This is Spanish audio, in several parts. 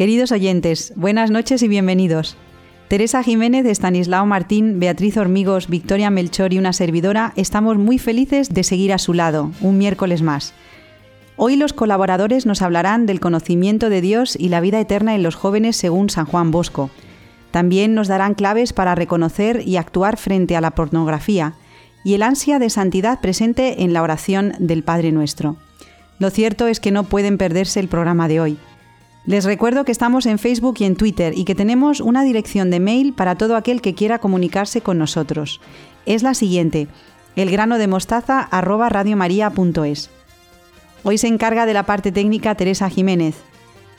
Queridos oyentes, buenas noches y bienvenidos. Teresa Jiménez, Estanislao Martín, Beatriz Hormigos, Victoria Melchor y una servidora estamos muy felices de seguir a su lado, un miércoles más. Hoy los colaboradores nos hablarán del conocimiento de Dios y la vida eterna en los jóvenes según San Juan Bosco. También nos darán claves para reconocer y actuar frente a la pornografía y el ansia de santidad presente en la oración del Padre Nuestro. Lo cierto es que no pueden perderse el programa de hoy. Les recuerdo que estamos en Facebook y en Twitter y que tenemos una dirección de mail para todo aquel que quiera comunicarse con nosotros. Es la siguiente: elgranodemostaza@radiomaria.es. Hoy se encarga de la parte técnica Teresa Jiménez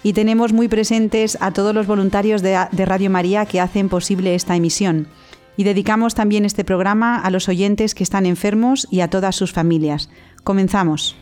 y tenemos muy presentes a todos los voluntarios de, de Radio María que hacen posible esta emisión. Y dedicamos también este programa a los oyentes que están enfermos y a todas sus familias. Comenzamos.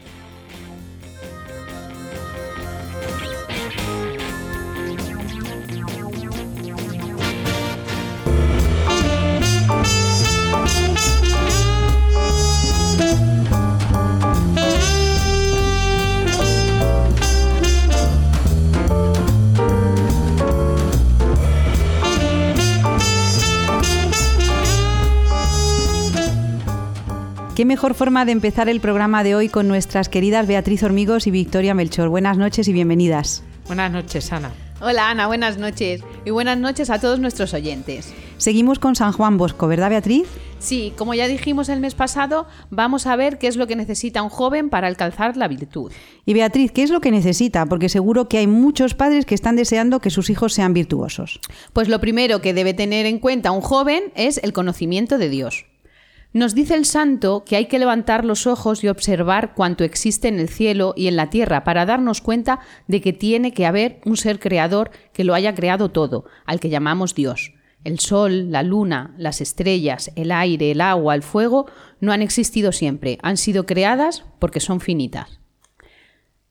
Qué mejor forma de empezar el programa de hoy con nuestras queridas Beatriz Hormigos y Victoria Melchor. Buenas noches y bienvenidas. Buenas noches, Ana. Hola, Ana, buenas noches. Y buenas noches a todos nuestros oyentes. Seguimos con San Juan Bosco, ¿verdad, Beatriz? Sí, como ya dijimos el mes pasado, vamos a ver qué es lo que necesita un joven para alcanzar la virtud. Y Beatriz, ¿qué es lo que necesita? Porque seguro que hay muchos padres que están deseando que sus hijos sean virtuosos. Pues lo primero que debe tener en cuenta un joven es el conocimiento de Dios. Nos dice el santo que hay que levantar los ojos y observar cuanto existe en el cielo y en la tierra para darnos cuenta de que tiene que haber un ser creador que lo haya creado todo, al que llamamos Dios. El sol, la luna, las estrellas, el aire, el agua, el fuego no han existido siempre, han sido creadas porque son finitas.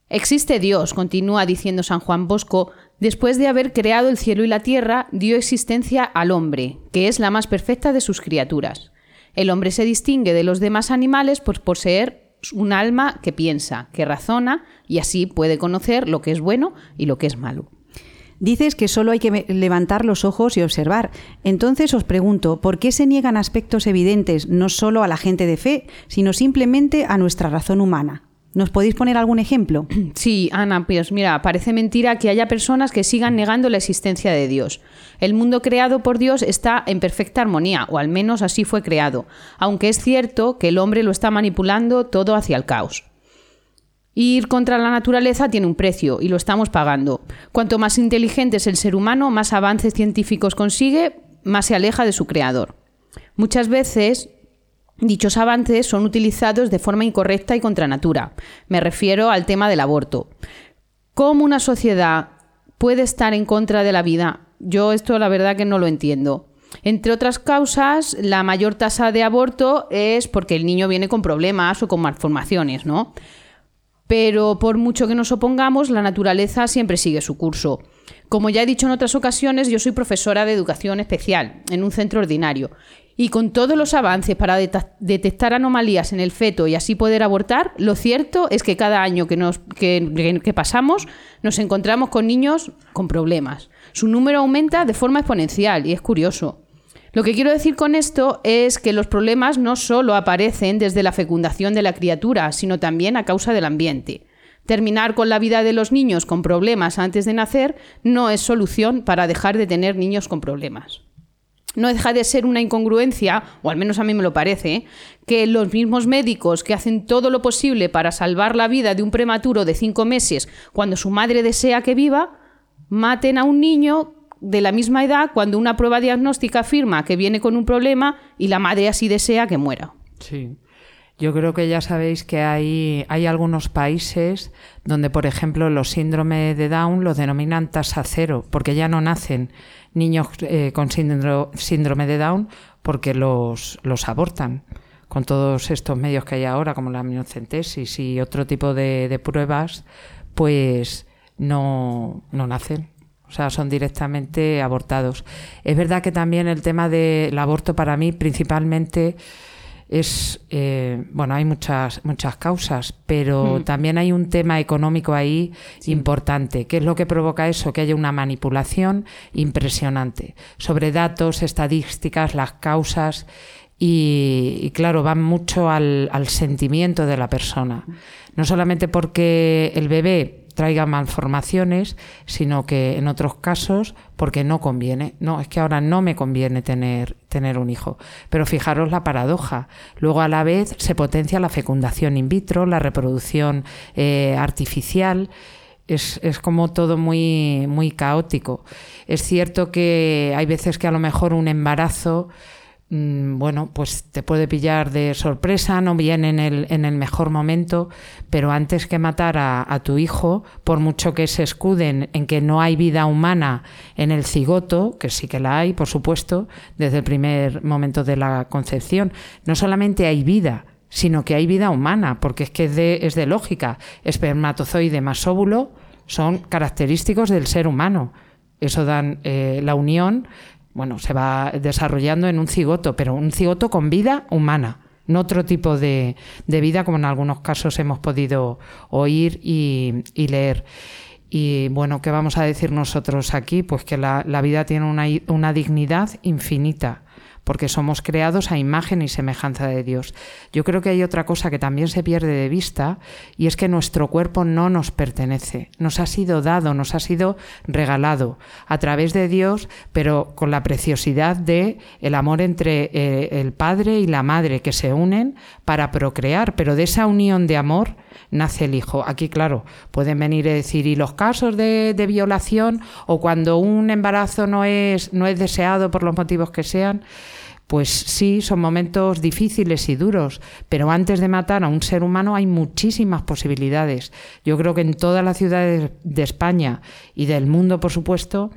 Existe Dios, continúa diciendo San Juan Bosco, después de haber creado el cielo y la tierra, dio existencia al hombre, que es la más perfecta de sus criaturas. El hombre se distingue de los demás animales por poseer un alma que piensa, que razona y así puede conocer lo que es bueno y lo que es malo. Dices que solo hay que levantar los ojos y observar. Entonces os pregunto, ¿por qué se niegan aspectos evidentes no solo a la gente de fe, sino simplemente a nuestra razón humana? ¿Nos podéis poner algún ejemplo? Sí, Ana, pues mira, parece mentira que haya personas que sigan negando la existencia de Dios. El mundo creado por Dios está en perfecta armonía, o al menos así fue creado, aunque es cierto que el hombre lo está manipulando todo hacia el caos. Ir contra la naturaleza tiene un precio y lo estamos pagando. Cuanto más inteligente es el ser humano, más avances científicos consigue, más se aleja de su creador. Muchas veces Dichos avances son utilizados de forma incorrecta y contra natura. Me refiero al tema del aborto. ¿Cómo una sociedad puede estar en contra de la vida? Yo esto la verdad que no lo entiendo. Entre otras causas, la mayor tasa de aborto es porque el niño viene con problemas o con malformaciones, ¿no? Pero por mucho que nos opongamos, la naturaleza siempre sigue su curso. Como ya he dicho en otras ocasiones, yo soy profesora de educación especial en un centro ordinario y con todos los avances para detectar anomalías en el feto y así poder abortar, lo cierto es que cada año que, nos, que, pasamos nos encontramos con niños con problemas. Su número aumenta de forma exponencial y es curioso. Lo que quiero decir con esto es que los problemas no solo aparecen desde la fecundación de la criatura, sino también a causa del ambiente. Terminar con la vida de los niños con problemas antes de nacer no es solución para dejar de tener niños con problemas no deja de ser una incongruencia, o al menos a mí me lo parece, que los mismos médicos que hacen todo lo posible para salvar la vida de un prematuro de cinco meses cuando su madre desea que viva, maten a un niño de la misma edad cuando una prueba diagnóstica afirma que viene con un problema y la madre así desea que muera. Sí. Yo creo que ya sabéis que hay, hay algunos países donde, por ejemplo, los síndromes de Down los denominan tasa cero, porque ya no nacen niños eh, con síndrome de Down porque los, los abortan con todos estos medios que hay ahora, como la amniocentesis y otro tipo de, pruebas, pues no, no nacen. O sea, son directamente abortados. Es verdad que también el tema del aborto para mí principalmente es, eh, bueno, hay muchas, muchas causas, pero mm. también hay un tema económico ahí importante. ¿Qué es lo que provoca eso? Que haya una manipulación impresionante sobre datos, estadísticas, las causas. Y, claro, van mucho al, al, sentimiento de la persona. No solamente porque el bebé traiga malformaciones, sino que en otros casos porque no conviene. No, es que ahora no me conviene tener, tener un hijo. Pero fijaros la paradoja. Luego a la vez se potencia la fecundación in vitro, la reproducción eh, artificial. Es, es, como todo muy, muy caótico. Es cierto que hay veces que a lo mejor un embarazo bueno, pues te puede pillar de sorpresa, no viene en el, en el mejor momento, pero antes que matar a, tu hijo, por mucho que se escuden en que no hay vida humana en el cigoto, que sí que la hay, por supuesto, desde el primer momento de la concepción, no solamente hay vida, sino que hay vida humana, porque es que es de, es de lógica. Espermatozoide más óvulo son característicos del ser humano. Eso dan eh, la unión bueno, se va desarrollando en un cigoto, pero un cigoto con vida humana, no otro tipo de, vida como en algunos casos hemos podido oír y, leer. Y bueno, ¿qué vamos a decir nosotros aquí? Pues que la, vida tiene una, una dignidad infinita porque somos creados a imagen y semejanza de Dios. Yo creo que hay otra cosa que también se pierde de vista y es que nuestro cuerpo no nos pertenece, nos ha sido dado, nos ha sido regalado a través de Dios, pero con la preciosidad de el amor entre eh, el padre y la madre que se unen para procrear, pero de esa unión de amor nace el hijo. Aquí, claro, pueden venir a decir, y los casos de, de violación o cuando un embarazo no es, no es deseado por los motivos que sean, pues sí, son momentos difíciles y duros, pero antes de matar a un ser humano hay muchísimas posibilidades. Yo creo que en todas las ciudades de España y del mundo, por supuesto,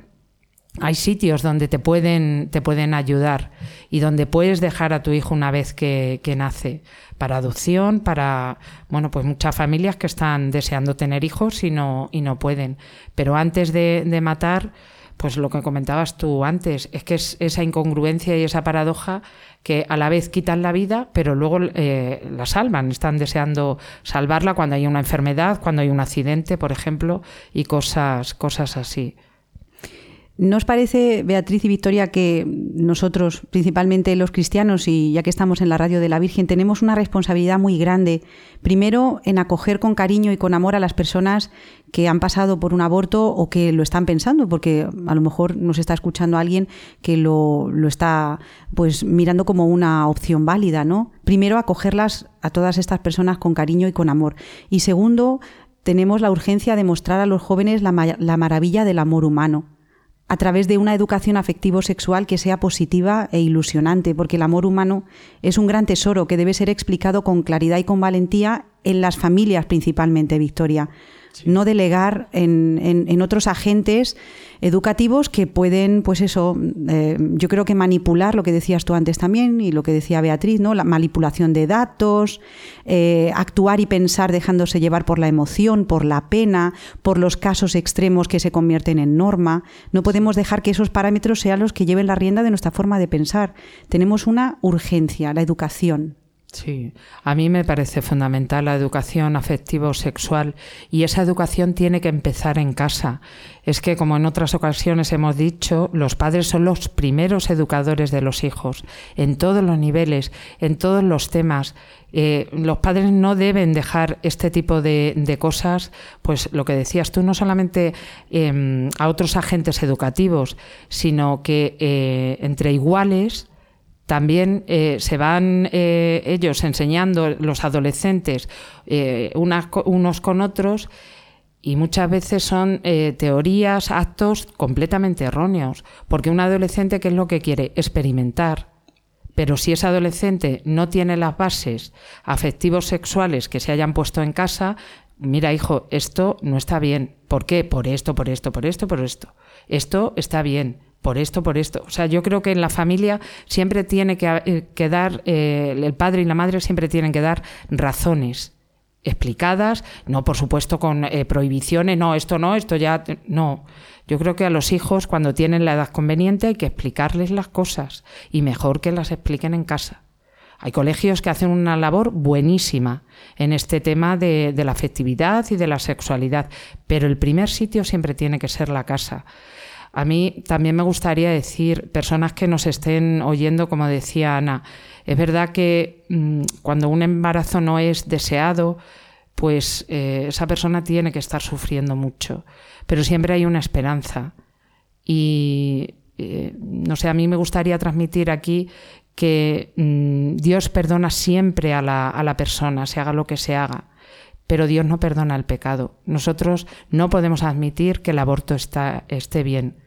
hay sitios donde te pueden, te pueden ayudar y donde puedes dejar a tu hijo una vez que, nace para adopción, para, bueno, pues muchas familias que están deseando tener hijos y no, y no pueden. Pero antes de, de matar, pues lo que comentabas tú antes, es que es esa incongruencia y esa paradoja que a la vez quitan la vida, pero luego eh, la salvan. Están deseando salvarla cuando hay una enfermedad, cuando hay un accidente, por ejemplo, y cosas, cosas así. ¿No os parece, Beatriz y Victoria, que nosotros, principalmente los cristianos, y ya que estamos en la radio de la Virgen, tenemos una responsabilidad muy grande, primero en acoger con cariño y con amor a las personas que han pasado por un aborto o que lo están pensando, porque a lo mejor nos está escuchando alguien que lo, está pues mirando como una opción válida, ¿no? Primero acogerlas a todas estas personas con cariño y con amor. Y segundo, tenemos la urgencia de mostrar a los jóvenes la, la maravilla del amor humano a través de una educación afectivo-sexual que sea positiva e ilusionante, porque el amor humano es un gran tesoro que debe ser explicado con claridad y con valentía en las familias principalmente, Victoria no delegar en, otros agentes educativos que pueden, pues eso, eh, yo creo que manipular lo que decías tú antes también y lo que decía Beatriz, ¿no? La manipulación de datos, eh, actuar y pensar dejándose llevar por la emoción, por la pena, por los casos extremos que se convierten en norma. No podemos dejar que esos parámetros sean los que lleven la rienda de nuestra forma de pensar. Tenemos una urgencia, la educación. Sí, a mí me parece fundamental la educación afectivo-sexual y esa educación tiene que empezar en casa. Es que, como en otras ocasiones hemos dicho, los padres son los primeros educadores de los hijos, en todos los niveles, en todos los temas. Eh, los padres no deben dejar este tipo de, cosas, pues lo que decías tú, no solamente em, a otros agentes educativos, sino que eh, entre iguales también eh, se van eh, ellos enseñando, los adolescentes, eh, unos con otros, y muchas veces son teorías, actos completamente erróneos, porque un adolescente, ¿qué es lo que quiere? Experimentar. Pero si ese adolescente no tiene las bases afectivos sexuales que se hayan puesto en casa, mira hijo, esto no está bien. ¿Por qué? Por esto, por esto, por esto, por esto. Esto está bien por esto, por esto. O sea, yo creo que en la familia siempre tiene que, eh, dar, eh, el padre y la madre siempre tienen que dar razones explicadas, no por supuesto con eh, prohibiciones, no, esto no, esto ya, no. Yo creo que a los hijos cuando tienen la edad conveniente hay que explicarles las cosas y mejor que las expliquen en casa. Hay colegios que hacen una labor buenísima en este tema de, la afectividad y de la sexualidad, pero el primer sitio siempre tiene que ser la casa. A mí también me gustaría decir, personas que nos estén oyendo, como decía Ana, es verdad que mm, cuando un embarazo no es deseado, pues eh, esa persona tiene que estar sufriendo mucho, pero siempre hay una esperanza. Y eh, no sé, a mí me gustaría transmitir aquí que mm, Dios perdona siempre a la, a la persona, se haga lo que se haga, pero Dios no perdona el pecado. Nosotros no podemos admitir que el aborto está, esté bien.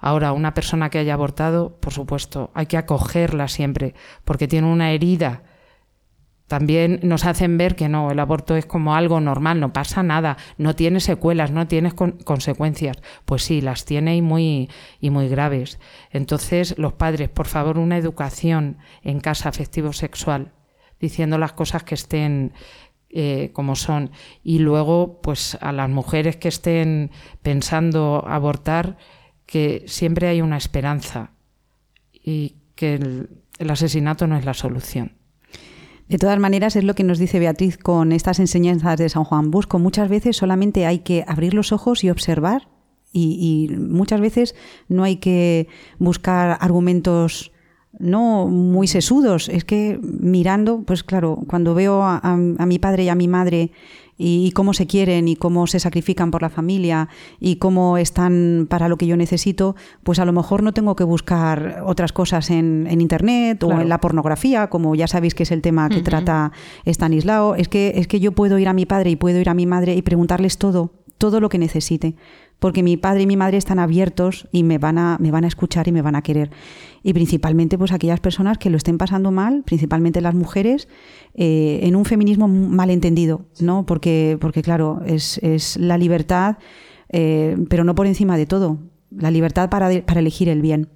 Ahora, una persona que haya abortado, por supuesto, hay que acogerla siempre, porque tiene una herida también nos hacen ver que no, el aborto es como algo normal, no pasa nada, no tiene secuelas, no tiene consecuencias. Pues sí, las tiene y muy, y muy graves. Entonces, los padres, por favor, una educación en casa afectivo-sexual, diciendo las cosas que estén eh, como son. Y luego, pues a las mujeres que estén pensando abortar, que siempre hay una esperanza y que el asesinato no es la solución. De todas maneras, es lo que nos dice Beatriz con estas enseñanzas de San Juan Busco. Muchas veces solamente hay que abrir los ojos y observar y, muchas veces no hay que buscar argumentos no muy sesudos. Es que mirando, pues claro, cuando veo a, mi padre y a mi madre y, cómo se quieren y cómo se sacrifican por la familia y cómo están para lo que yo necesito, pues a lo mejor no tengo que buscar otras cosas en, Internet o en la pornografía, como ya sabéis que es el tema que trata Stanislao. Es que, es que yo puedo ir a mi padre y puedo ir a mi madre y preguntarles todo, todo lo que necesite porque mi padre y mi madre están abiertos y me van a, me van a escuchar y me van a querer. Y principalmente pues aquellas personas que lo estén pasando mal, principalmente las mujeres, eh, en un feminismo malentendido, ¿no? Porque, porque claro, es, es la libertad, eh, pero no por encima de todo, la libertad para, para elegir el bien.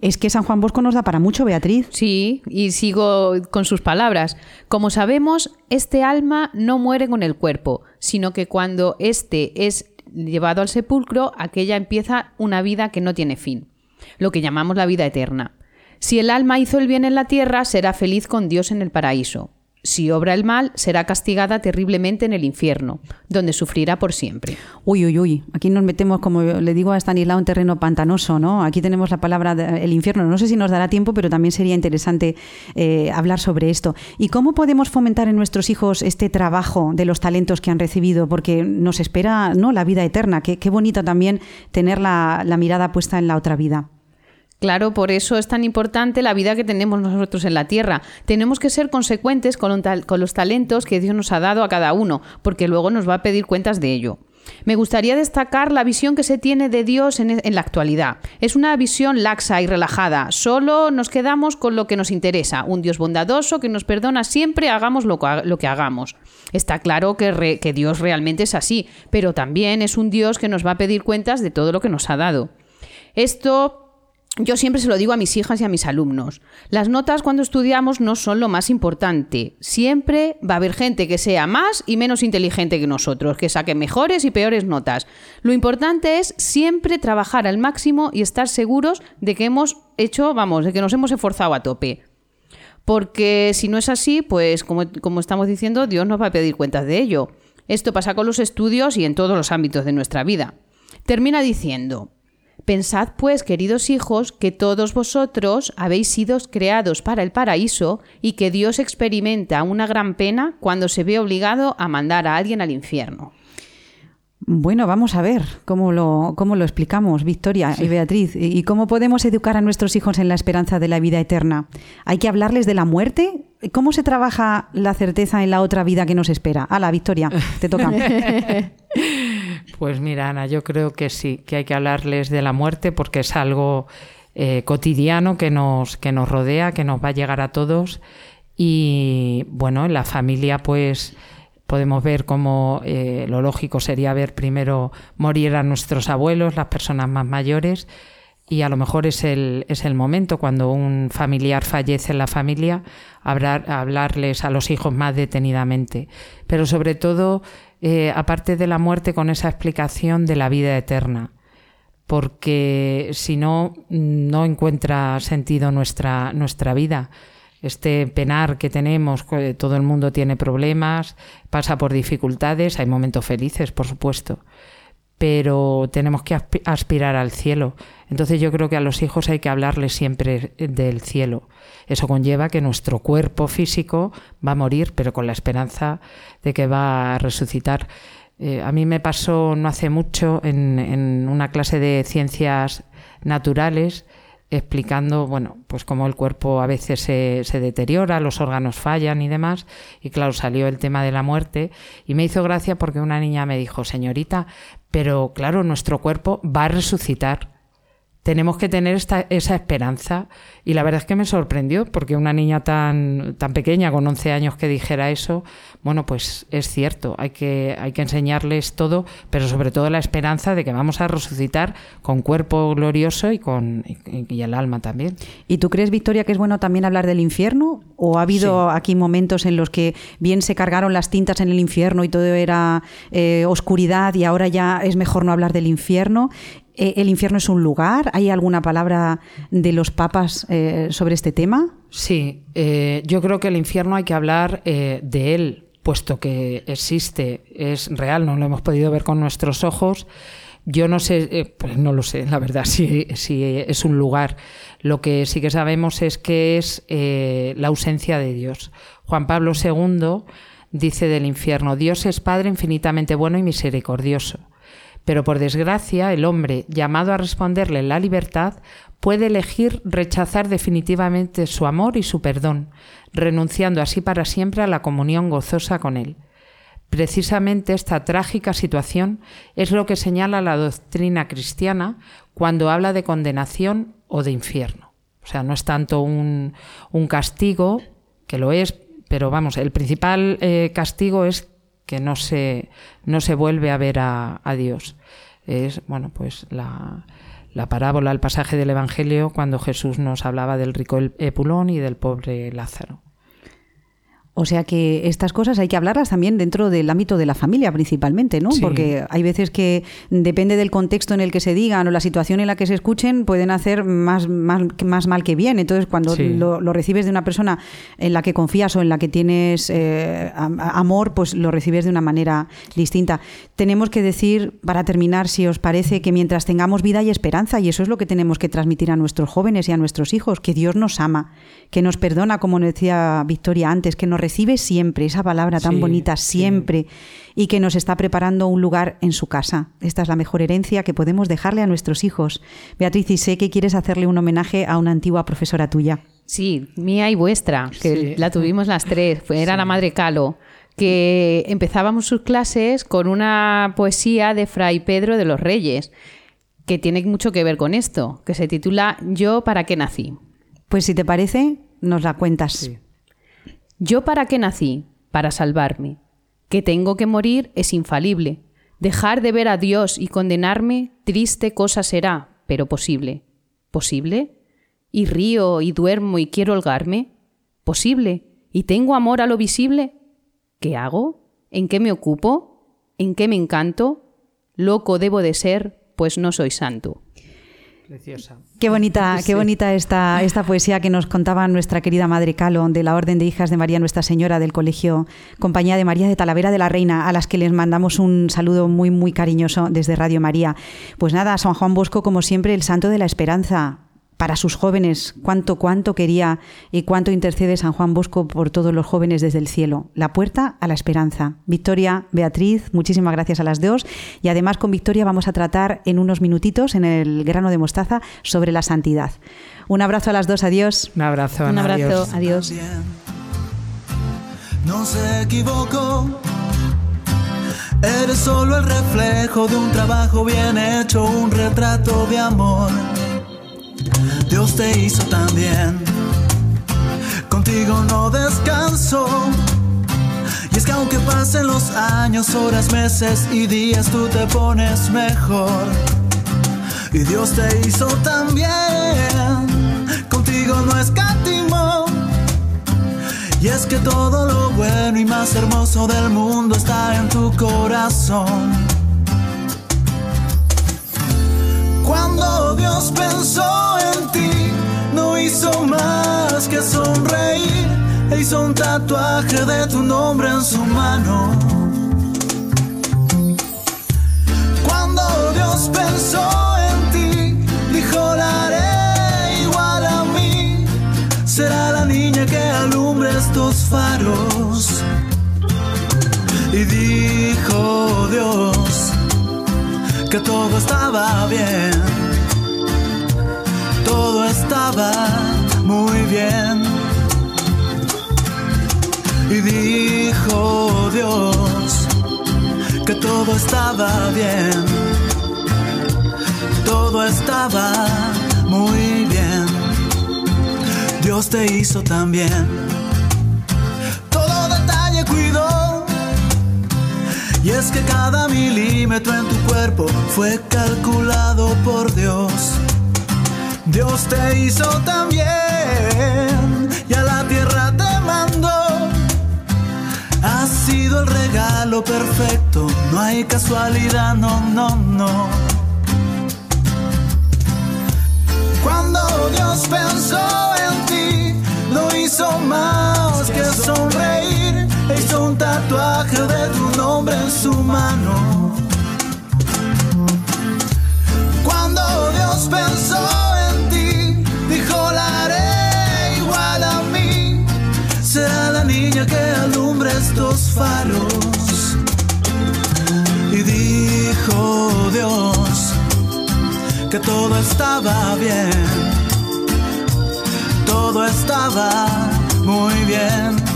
Es que San Juan Bosco nos da para mucho, Beatriz. Sí, y sigo con sus palabras. Como sabemos, este alma no muere con el cuerpo, sino que cuando éste es llevado al sepulcro, aquella empieza una vida que no tiene fin, lo que llamamos la vida eterna. Si el alma hizo el bien en la tierra, será feliz con Dios en el paraíso. Si obra el mal, será castigada terriblemente en el infierno, donde sufrirá por siempre. Uy, uy, uy. Aquí nos metemos, como le digo a Stanislao, en terreno pantanoso, ¿no? Aquí tenemos la palabra el infierno. No sé si nos dará tiempo, pero también sería interesante eh, hablar sobre esto. ¿Y cómo podemos fomentar en nuestros hijos este trabajo de los talentos que han recibido? Porque nos espera, ¿no? La vida eterna. Qué bonito también tener la mirada puesta en la otra vida. Claro, por eso es tan importante la vida que tenemos nosotros en la tierra. Tenemos que ser consecuentes con, los talentos que Dios nos ha dado a cada uno, porque luego nos va a pedir cuentas de ello. Me gustaría destacar la visión que se tiene de Dios en, la actualidad. Es una visión laxa y relajada. Solo nos quedamos con lo que nos interesa. Un Dios bondadoso que nos perdona siempre, hagamos lo, que hagamos. Está claro que, Dios realmente es así, pero también es un Dios que nos va a pedir cuentas de todo lo que nos ha dado. Esto yo siempre se lo digo a mis hijas y a mis alumnos. Las notas cuando estudiamos no son lo más importante. Siempre va a haber gente que sea más y menos inteligente que nosotros, que saque mejores y peores notas. Lo importante es siempre trabajar al máximo y estar seguros de que hemos hecho, vamos, de que nos hemos esforzado a tope. Porque si no es así, pues como, estamos diciendo, Dios nos va a pedir cuentas de ello. Esto pasa con los estudios y en todos los ámbitos de nuestra vida. Termina diciendo, Pensad, pues, queridos hijos, que todos vosotros habéis sido creados para el paraíso y que Dios experimenta una gran pena cuando se ve obligado a mandar a alguien al infierno. Bueno, vamos a ver cómo lo, cómo lo explicamos, Victoria y Beatriz, y cómo podemos educar a nuestros hijos en la esperanza de la vida eterna. ¿Hay que hablarles de la muerte? ¿Cómo se trabaja la certeza en la otra vida que nos espera? la Victoria, te toca. Pues mira, Ana, yo creo que sí, que hay que hablarles de la muerte porque es algo eh, cotidiano que nos, que nos rodea, que nos va a llegar a todos. Y bueno, en la familia, pues podemos ver cómo eh, lo lógico sería ver primero morir a nuestros abuelos, las personas más mayores, y a lo mejor es el, es el momento cuando un familiar fallece en la familia, hablar, hablarles a los hijos más detenidamente. Pero sobre todo eh, aparte de la muerte, con esa explicación de la vida eterna. Porque si no, no encuentra sentido nuestra, nuestra vida. este penar que tenemos, todo el mundo tiene problemas, pasa por dificultades, hay momentos felices, por supuesto, pero tenemos que aspirar al cielo. Entonces yo creo que a los hijos hay que hablarles siempre del cielo. Eso conlleva que nuestro cuerpo físico va a morir, pero con la esperanza de que va a resucitar. Eh, a mí me pasó no hace mucho en, una clase de ciencias naturales explicando, bueno, pues cómo el cuerpo a veces se, se, deteriora, los órganos fallan y demás. Y claro, salió el tema de la muerte y me hizo gracia porque una niña me dijo, señorita, pero claro, nuestro cuerpo va a resucitar tenemos que tener esta, esa esperanza. Y la verdad es que me sorprendió, porque una niña tan, tan pequeña, con 11 años, que dijera eso, bueno, pues es cierto, hay que, hay que enseñarles todo, pero sobre todo la esperanza de que vamos a resucitar con cuerpo glorioso y con y, el alma también. ¿Y tú crees, Victoria, que es bueno también hablar del infierno? ¿O ha habido aquí momentos en los que bien se cargaron las tintas en el infierno y todo era eh, oscuridad y ahora ya es mejor no hablar del infierno? Eh, ¿El infierno es un lugar? ¿Hay alguna palabra de los papas eh, sobre este tema? Sí, eh, yo creo que el infierno hay que hablar de él, puesto que existe, es real, no lo hemos podido ver con nuestros ojos. Yo no sé, pues no lo sé, la verdad, si, si, es un lugar. Lo que sí que sabemos es que es la ausencia de Dios. Juan Pablo II dice del infierno, Dios es Padre infinitamente bueno y misericordioso pero por desgracia, el hombre, llamado a responderle la libertad, puede elegir rechazar definitivamente su amor y su perdón, renunciando así para siempre a la comunión gozosa con él. Precisamente esta trágica situación es lo que señala la doctrina cristiana cuando habla de condenación o de infierno. O sea, no es tanto un, castigo, que lo es, pero vamos, el principal eh, castigo es que no se, no se vuelve a ver a, a Dios. Es, bueno, pues la, la parábola, el pasaje del Evangelio cuando Jesús nos hablaba del rico Epulón y del pobre Lázaro. O sea que estas cosas hay que hablarlas también dentro del ámbito de la familia principalmente, ¿no? Porque hay veces que depende del contexto en el que se digan o la situación en la que se escuchen pueden hacer más, más, más mal que bien. Entonces cuando lo, recibes de una persona en la que confías o en la que tienes eh, amor, pues lo recibes de una manera distinta. Tenemos que decir, para terminar, si os parece, que mientras tengamos vida y esperanza, y eso es lo que tenemos que transmitir a nuestros jóvenes y a nuestros hijos, que Dios nos ama, que nos perdona, como decía Victoria antes, que nos recibe siempre, esa palabra tan bonita, siempre, y que nos está preparando un lugar en su casa. Esta es la mejor herencia que podemos dejarle a nuestros hijos. Beatriz, y sé que quieres hacerle un homenaje a una antigua profesora tuya. Sí, mía y vuestra, que la tuvimos las tres, era la madre Calo que empezábamos sus clases con una poesía de Fray Pedro de los Reyes, que tiene mucho que ver con esto, que se titula Yo para qué nací. Pues si te parece, nos la cuentas. Sí. ¿Yo para qué nací? Para salvarme. Que tengo que morir es infalible. Dejar de ver a Dios y condenarme, triste cosa será, pero posible. ¿Posible? ¿Y río y duermo y quiero holgarme? ¿Posible? ¿Y tengo amor a lo visible? ¿Qué hago? ¿En qué me ocupo? ¿En qué me encanto? Loco debo de ser, pues no soy santo. Qué bonita, qué bonita esta, esta poesía que nos contaba nuestra querida Madre Calo de la Orden de Hijas de María Nuestra Señora del Colegio Compañía de María de Talavera de la Reina, a las que les mandamos un saludo muy, muy cariñoso desde Radio María. Pues nada, San Juan Bosco, como siempre, el santo de la esperanza para sus jóvenes, cuánto, cuánto quería y cuánto intercede San Juan Bosco por todos los jóvenes desde el cielo. La puerta a la esperanza. Victoria, Beatriz, muchísimas gracias a las dos. Y además con Victoria vamos a tratar en unos minutitos en el grano de mostaza sobre la santidad. Un abrazo a las dos, adiós. Un abrazo, un abrazo, adiós. No se equivocó. Eres solo el reflejo de un trabajo bien hecho, un retrato de amor. Dios te hizo también. Contigo no descanso. Y es que aunque pasen los años, horas, meses y días, tú te pones mejor. Y Dios te hizo también. Contigo no escatimó. Y es que todo lo bueno y más hermoso del mundo está en tu corazón. Cuando Dios pensó en ti, no hizo más que sonreír. hizo un tatuaje de tu nombre en su mano. Cuando Dios pensó en ti, dijo la haré igual a mí. Será la niña que alumbre estos faros. Y dijo Dios que todo estaba bien. Todo estaba muy bien. Y dijo Dios que todo estaba bien. Todo estaba muy bien. Dios te hizo también. Y es que cada milímetro en tu cuerpo fue calculado por Dios. Dios te hizo también y a la tierra te mandó. Ha sido el regalo perfecto, no hay casualidad, no, no, no. Cuando Dios pensó en ti, no hizo más que sonreír. Hizo un tatuaje de tu nombre en su mano. Cuando Dios pensó en ti, dijo la haré igual a mí. Será la niña que alumbre estos faros. Y dijo Dios que todo estaba bien. Todo estaba muy bien.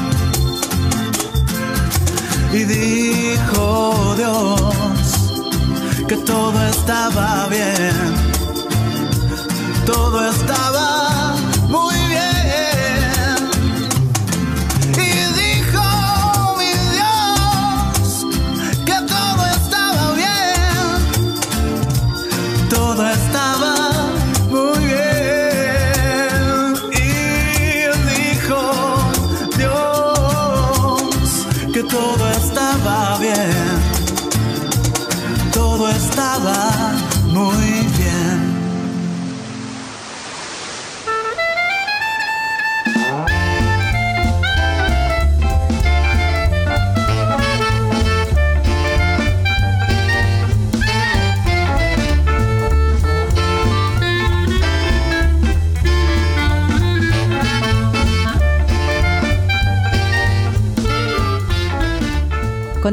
Y dijo Dios que todo estaba bien. Todo estaba muy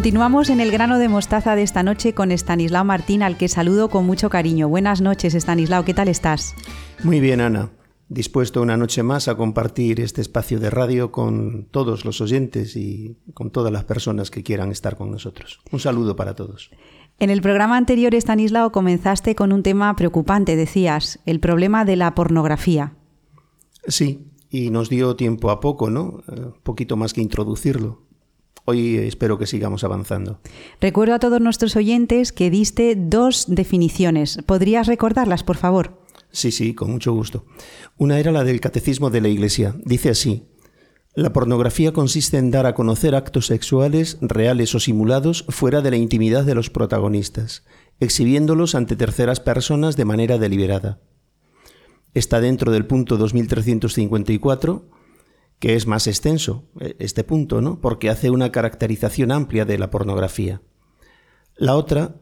Continuamos en el grano de mostaza de esta noche con Estanislao Martín, al que saludo con mucho cariño. Buenas noches, Estanislao, ¿qué tal estás? Muy bien, Ana. Dispuesto una noche más a compartir este espacio de radio con todos los oyentes y con todas las personas que quieran estar con nosotros. Un saludo para todos. En el programa anterior, Estanislao, comenzaste con un tema preocupante, decías, el problema de la pornografía. Sí, y nos dio tiempo a poco, ¿no? Un poquito más que introducirlo. Hoy espero que sigamos avanzando. Recuerdo a todos nuestros oyentes que diste dos definiciones. ¿Podrías recordarlas, por favor? Sí, sí, con mucho gusto. Una era la del Catecismo de la Iglesia. Dice así, la pornografía consiste en dar a conocer actos sexuales, reales o simulados, fuera de la intimidad de los protagonistas, exhibiéndolos ante terceras personas de manera deliberada. Está dentro del punto 2354 que es más extenso este punto, ¿no? Porque hace una caracterización amplia de la pornografía. La otra,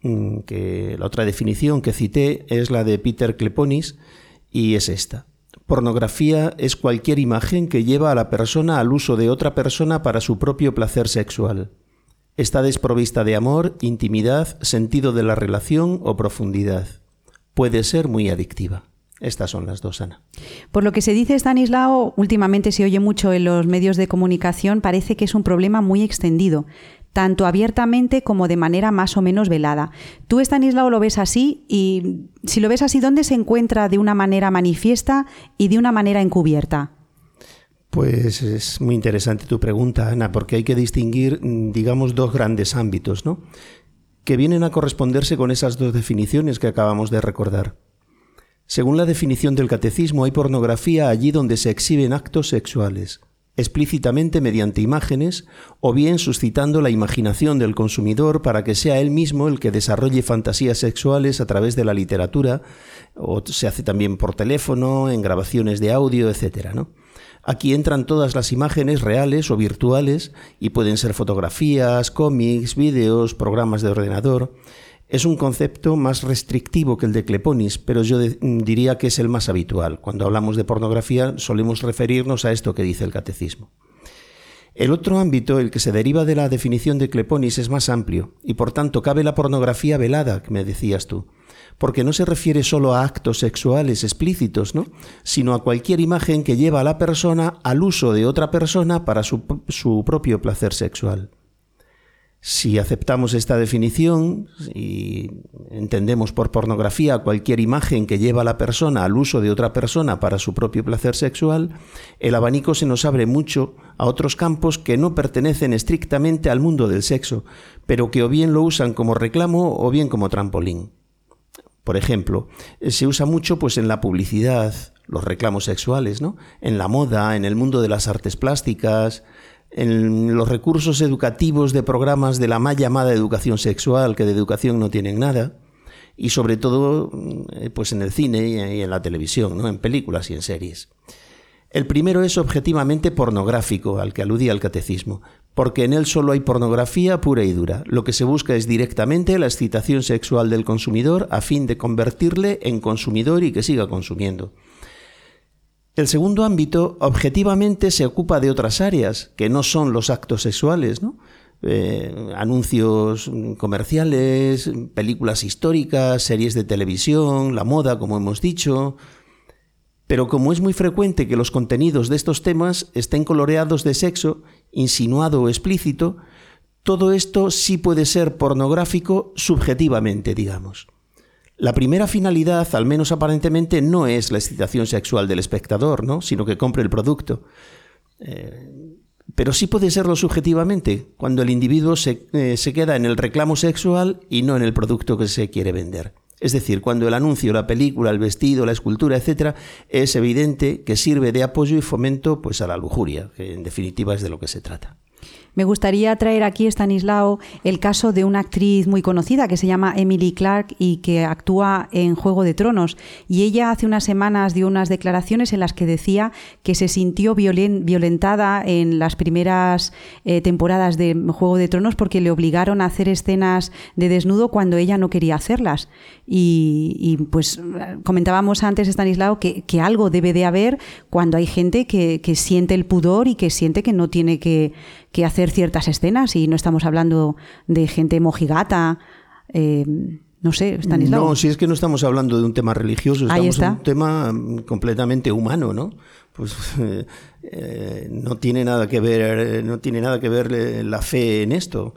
que la otra definición que cité es la de Peter Kleponis y es esta. Pornografía es cualquier imagen que lleva a la persona al uso de otra persona para su propio placer sexual. Está desprovista de amor, intimidad, sentido de la relación o profundidad. Puede ser muy adictiva. Estas son las dos, Ana. Por lo que se dice, Stanislao, últimamente se oye mucho en los medios de comunicación, parece que es un problema muy extendido, tanto abiertamente como de manera más o menos velada. ¿Tú, Stanislao, lo ves así? Y si lo ves así, ¿dónde se encuentra de una manera manifiesta y de una manera encubierta? Pues es muy interesante tu pregunta, Ana, porque hay que distinguir, digamos, dos grandes ámbitos, ¿no? Que vienen a corresponderse con esas dos definiciones que acabamos de recordar. Según la definición del catecismo, hay pornografía allí donde se exhiben actos sexuales, explícitamente mediante imágenes, o bien suscitando la imaginación del consumidor para que sea él mismo el que desarrolle fantasías sexuales a través de la literatura, o se hace también por teléfono, en grabaciones de audio, etc. Aquí entran todas las imágenes reales o virtuales y pueden ser fotografías, cómics, vídeos, programas de ordenador. Es un concepto más restrictivo que el de Cleponis, pero yo diría que es el más habitual. Cuando hablamos de pornografía solemos referirnos a esto que dice el catecismo. El otro ámbito, el que se deriva de la definición de Cleponis, es más amplio, y por tanto cabe la pornografía velada, que me decías tú, porque no se refiere solo a actos sexuales explícitos, ¿no? sino a cualquier imagen que lleva a la persona al uso de otra persona para su, su propio placer sexual. Si aceptamos esta definición y entendemos por pornografía cualquier imagen que lleva a la persona al uso de otra persona para su propio placer sexual, el abanico se nos abre mucho a otros campos que no pertenecen estrictamente al mundo del sexo, pero que o bien lo usan como reclamo o bien como trampolín. Por ejemplo, se usa mucho pues en la publicidad, los reclamos sexuales, ¿no? En la moda, en el mundo de las artes plásticas, en los recursos educativos de programas de la mal llamada educación sexual, que de educación no tienen nada, y sobre todo eh, pues en el cine y en la televisión, ¿no? en películas y en series. El primero es objetivamente pornográfico, al que aludía el catecismo, porque en él solo hay pornografía pura y dura. Lo que se busca es directamente la excitación sexual del consumidor a fin de convertirle en consumidor y que siga consumiendo. El segundo ámbito objetivamente se ocupa de otras áreas que no son los actos sexuales. Eh, anuncios comerciales, películas históricas, series de televisión, la moda, como hemos dicho. Pero como es muy frecuente que los contenidos de estos temas estén coloreados de sexo, insinuado o explícito, todo esto sí puede ser pornográfico subjetivamente, digamos. La primera finalidad, al menos aparentemente, no es la excitación sexual del espectador, ¿no? sino que compre el producto. Eh, pero sí puede serlo subjetivamente, cuando el individuo se, eh, se, queda en el reclamo sexual y no en el producto que se quiere vender. Es decir, cuando el anuncio, la película, el vestido, la escultura, etc., es evidente que sirve de apoyo y fomento pues, a la lujuria, que en definitiva es de lo que se trata. Me gustaría traer aquí, Stanislao, el caso de una actriz muy conocida que se llama Emily Clark y que actúa en Juego de Tronos. Y ella hace unas semanas dio unas declaraciones en las que decía que se sintió violentada en las primeras eh, temporadas de Juego de Tronos porque le obligaron a hacer escenas de desnudo cuando ella no quería hacerlas. Y, pues comentábamos antes, Stanislao, que, algo debe de haber cuando hay gente que siente el pudor y que siente que no tiene que que hacer ciertas escenas y no estamos hablando de gente mojigata. Eh, no sé, Stanislao. No, si es que no estamos hablando de un tema religioso, estamos en un tema mm, completamente humano, ¿no? Pues eh, no tiene nada que ver, no tiene nada que ver eh, la fe en esto.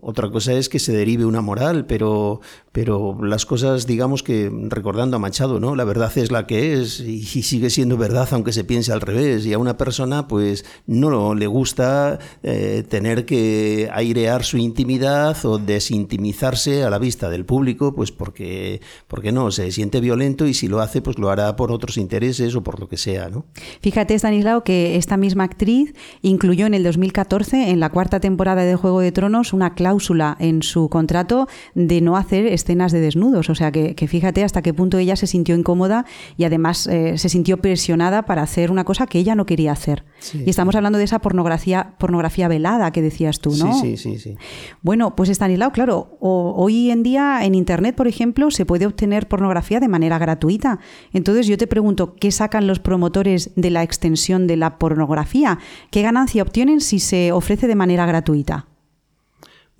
Otra cosa es que se derive una moral, pero, pero las cosas, digamos que recordando a Machado, ¿no? La verdad es la que es y, sigue siendo verdad aunque se piense al revés. Y a una persona, pues, no le gusta eh, tener que airear su intimidad o desintimizarse a la vista del público, pues porque, porque no, se siente violento y si lo hace, pues lo hará por otros intereses o por lo que sea, ¿no? Fíjate, Stanislao, que esta misma actriz incluyó en el 2014, en la cuarta temporada de Juego de Tronos, una cláusula en su contrato de no hacer escenas de desnudos. O sea que, fíjate hasta qué punto ella se sintió incómoda y además eh, se sintió presionada para hacer una cosa que ella no quería hacer. y estamos hablando de esa pornografía, pornografía velada que decías tú, ¿no? Sí, sí, sí. Bueno, pues Estanislao, claro, hoy en día en Internet, por ejemplo, se puede obtener pornografía de manera gratuita. Entonces yo te pregunto, ¿qué sacan los promotores de la extensión de la pornografía? ¿Qué ganancia obtienen si se ofrece de manera gratuita?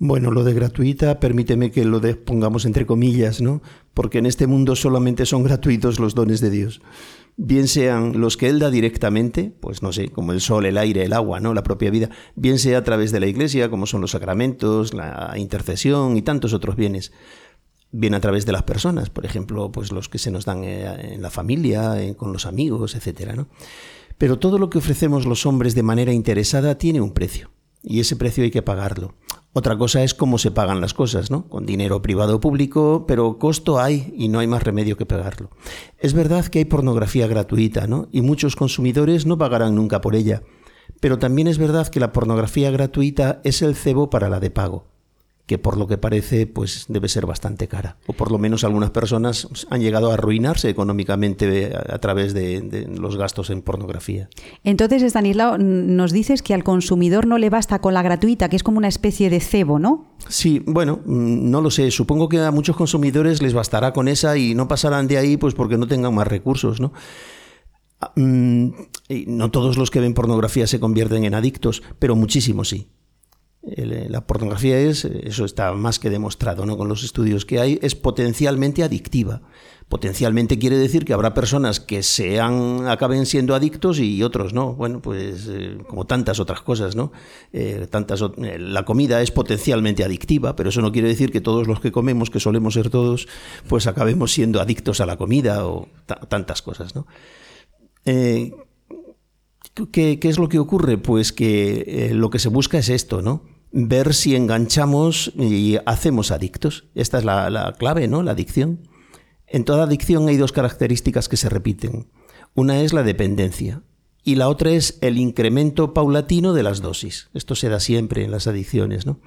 Bueno, lo de gratuita, permíteme que lo pongamos entre comillas, ¿no? Porque en este mundo solamente son gratuitos los dones de Dios. Bien sean los que Él da directamente, pues no sé, como el sol, el aire, el agua, ¿no? La propia vida, bien sea a través de la iglesia, como son los sacramentos, la intercesión y tantos otros bienes. Bien a través de las personas, por ejemplo, pues los que se nos dan eh, en la familia, con los amigos, etcétera, ¿no? Pero todo lo que ofrecemos los hombres de manera interesada tiene un precio, y ese precio hay que pagarlo. Otra cosa es cómo se pagan las cosas, ¿no? Con dinero privado o público, pero costo hay y no hay más remedio que pagarlo. Es verdad que hay pornografía gratuita, ¿no? Y muchos consumidores no pagarán nunca por ella. Pero también es verdad que la pornografía gratuita es el cebo para la de pago. Que por lo que parece pues debe ser bastante cara. O por lo menos algunas personas han llegado a arruinarse económicamente a, través de, los gastos en pornografía. Entonces, Stanislao, nos dices que al consumidor no le basta con la gratuita, que es como una especie de cebo, ¿no? Sí, bueno, mm, no lo sé. Supongo que a muchos consumidores les bastará con esa y no pasarán de ahí pues porque no tengan más recursos, ¿no? Ah, mm, no todos los que ven pornografía se convierten en adictos, pero muchísimos sí. Eh, la pornografía es, eso está más que demostrado ¿no? con los estudios que hay, es potencialmente adictiva. Potencialmente quiere decir que habrá personas que sean, acaben siendo adictos y otros no. Bueno, pues eh, como tantas otras cosas, ¿no? Eh, tantas, la comida es potencialmente adictiva, pero eso no quiere decir que todos los que comemos, que solemos ser todos, pues acabemos siendo adictos a la comida o tantas cosas, ¿no? ¿qué, es lo que ocurre? Pues que lo que se busca es esto, ¿no? Ver si enganchamos y hacemos adictos. Esta es la, clave, ¿no? La adicción. En toda adicción hay dos características que se repiten. Una es la dependencia y la otra es el incremento paulatino de las dosis. Esto se da siempre en las adicciones, ¿no?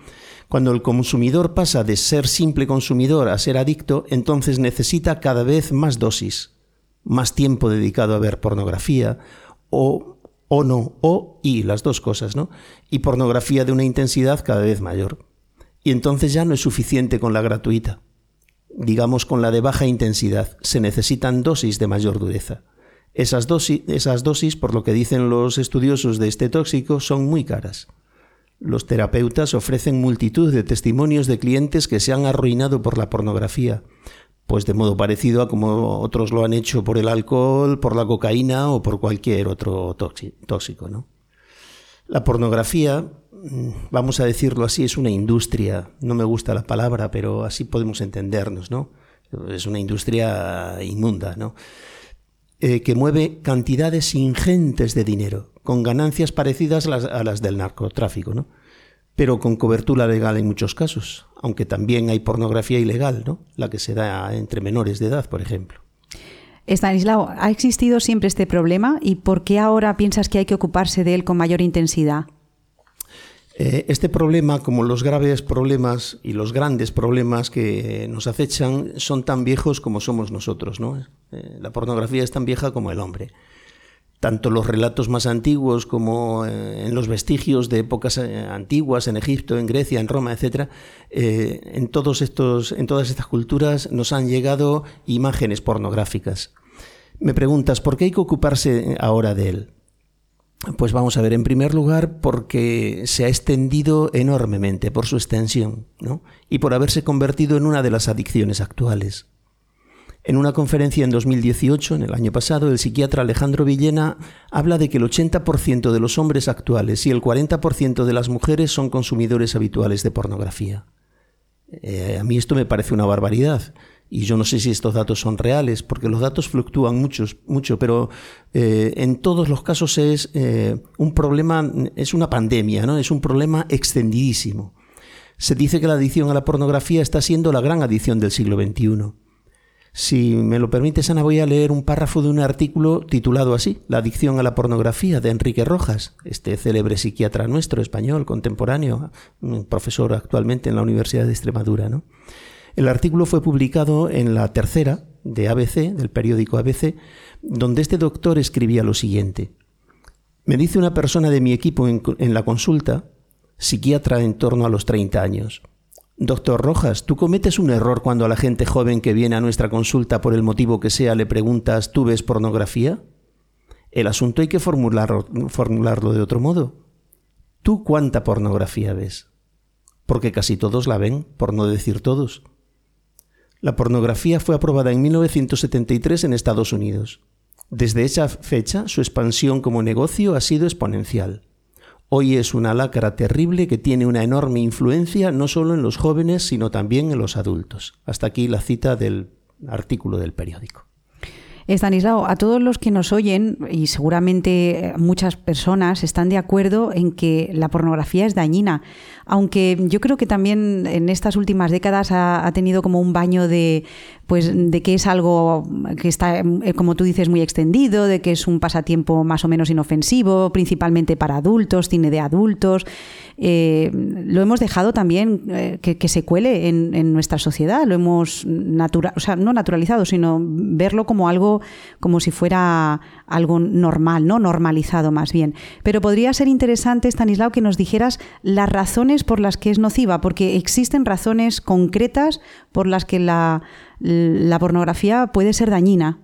Cuando el consumidor pasa de ser simple consumidor a ser adicto, entonces necesita cada vez más dosis, más tiempo dedicado a ver pornografía o o no, o y, las dos cosas, ¿no? Y pornografía de una intensidad cada vez mayor. Y entonces ya no es suficiente con la gratuita. Digamos con la de baja intensidad, se necesitan dosis de mayor dureza. Esas dosis, esas dosis, por lo que dicen los estudiosos de este tóxico, son muy caras. Los terapeutas ofrecen multitud de testimonios de clientes que se han arruinado por la pornografía, pues de modo parecido a como otros lo han hecho por el alcohol, por la cocaína o por cualquier otro tóxico. ¿no? La pornografía, mm, vamos a decirlo así, es una industria. No me gusta la palabra, pero así podemos entendernos, ¿no? Es una industria inmunda, ¿no? Eh, que mueve cantidades ingentes de dinero, con ganancias parecidas a las, a las del narcotráfico, ¿no? pero con cobertura legal en muchos casos, aunque también hay pornografía ilegal, ¿no? la que se da entre menores de edad, por ejemplo. Estanislao, ¿ha existido siempre este problema y por qué ahora piensas que hay que ocuparse de él con mayor intensidad? Eh, este problema, como los graves problemas y los grandes problemas que nos acechan, son tan viejos como somos nosotros. ¿no? Eh, la pornografía es tan vieja como el hombre tanto los relatos más antiguos como eh, en los vestigios de épocas eh, antiguas en Egipto, en Grecia, en Roma, etc., eh, en, todos estos, en todas estas culturas nos han llegado imágenes pornográficas. Me preguntas, ¿por qué hay que ocuparse ahora de él? Pues vamos a ver, en primer lugar, porque se ha extendido enormemente por su extensión ¿no? y por haberse convertido en una de las adicciones actuales. En una conferencia en 2018, en el año pasado, el psiquiatra Alejandro Villena habla de que el 80% de los hombres actuales y el 40% de las mujeres son consumidores habituales de pornografía. Eh, a mí esto me parece una barbaridad. Y yo no sé si estos datos son reales, porque los datos fluctúan muchos, mucho, pero eh, en todos los casos es eh, un problema, es una pandemia, ¿no? Es un problema extendidísimo. Se dice que la adicción a la pornografía está siendo la gran adicción del siglo XXI. Si me lo permites, Ana, voy a leer un párrafo de un artículo titulado así, La adicción a la pornografía, de Enrique Rojas, este célebre psiquiatra nuestro, español, contemporáneo, profesor actualmente en la Universidad de Extremadura. ¿no? El artículo fue publicado en la tercera de ABC, del periódico ABC, donde este doctor escribía lo siguiente. Me dice una persona de mi equipo en, en la consulta, psiquiatra en torno a los 30 años. Doctor Rojas, ¿tú cometes un error cuando a la gente joven que viene a nuestra consulta por el motivo que sea le preguntas ¿tú ves pornografía? El asunto hay que formularlo, de otro modo. ¿Tú cuánta pornografía ves? Porque casi todos la ven, por no decir todos. La pornografía fue aprobada en 1973 en Estados Unidos. Desde esa fecha, su expansión como negocio ha sido exponencial. Hoy es una lacra terrible que tiene una enorme influencia no solo en los jóvenes, sino también en los adultos. Hasta aquí la cita del artículo del periódico. Estanislao, a todos los que nos oyen, y seguramente muchas personas están de acuerdo en que la pornografía es dañina, aunque yo creo que también en estas últimas décadas ha, tenido como un baño de, pues, de que es algo que está, eh, como tú dices, muy extendido, de que es un pasatiempo más o menos inofensivo, principalmente para adultos, cine de adultos. Eh, lo hemos dejado también eh, que, se cuele en, nuestra sociedad, lo hemos natural, o sea, no naturalizado, sino verlo como algo, como si fuera algo normal, ¿no? Normalizado más bien. Pero podría ser interesante, Stanislao, que nos dijeras las razones por las que es nociva, porque existen razones concretas por las que la, pornografía puede ser dañina.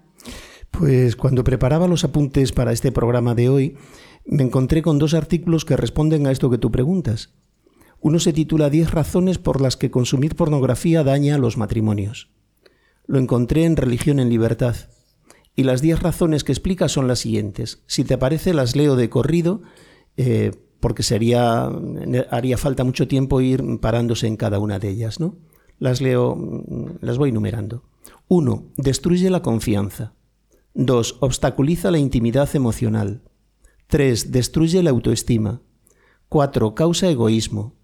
Pues cuando preparaba los apuntes para este programa de hoy, me encontré con dos artículos que responden a esto que tú preguntas. Uno se titula 10 razones por las que consumir pornografía daña a los matrimonios. Lo encontré en Religión en Libertad. Y las 10 razones que explica son las siguientes. Si te parece, las leo de corrido eh, porque sería, haría falta mucho tiempo ir parándose en cada una de ellas, ¿no? Las leo, las voy numerando. 1. Destruye la confianza. 2. Obstaculiza la intimidad emocional. 3. Destruye la autoestima. 4. Causa egoísmo.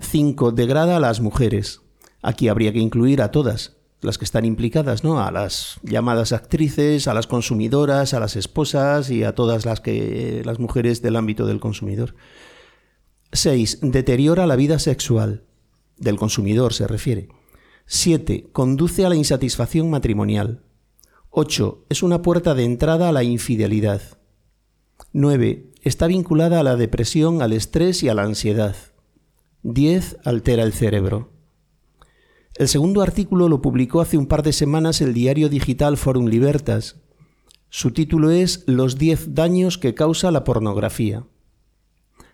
5. Degrada a las mujeres. Aquí habría que incluir a todas, las que están implicadas, ¿no? A las llamadas actrices, a las consumidoras, a las esposas y a todas las que las mujeres del ámbito del consumidor. 6. Deteriora la vida sexual del consumidor se refiere. 7. Conduce a la insatisfacción matrimonial. 8. Es una puerta de entrada a la infidelidad. 9. Está vinculada a la depresión, al estrés y a la ansiedad. 10. Altera el cerebro. El segundo artículo lo publicó hace un par de semanas el diario digital Forum Libertas. Su título es Los 10 daños que causa la pornografía.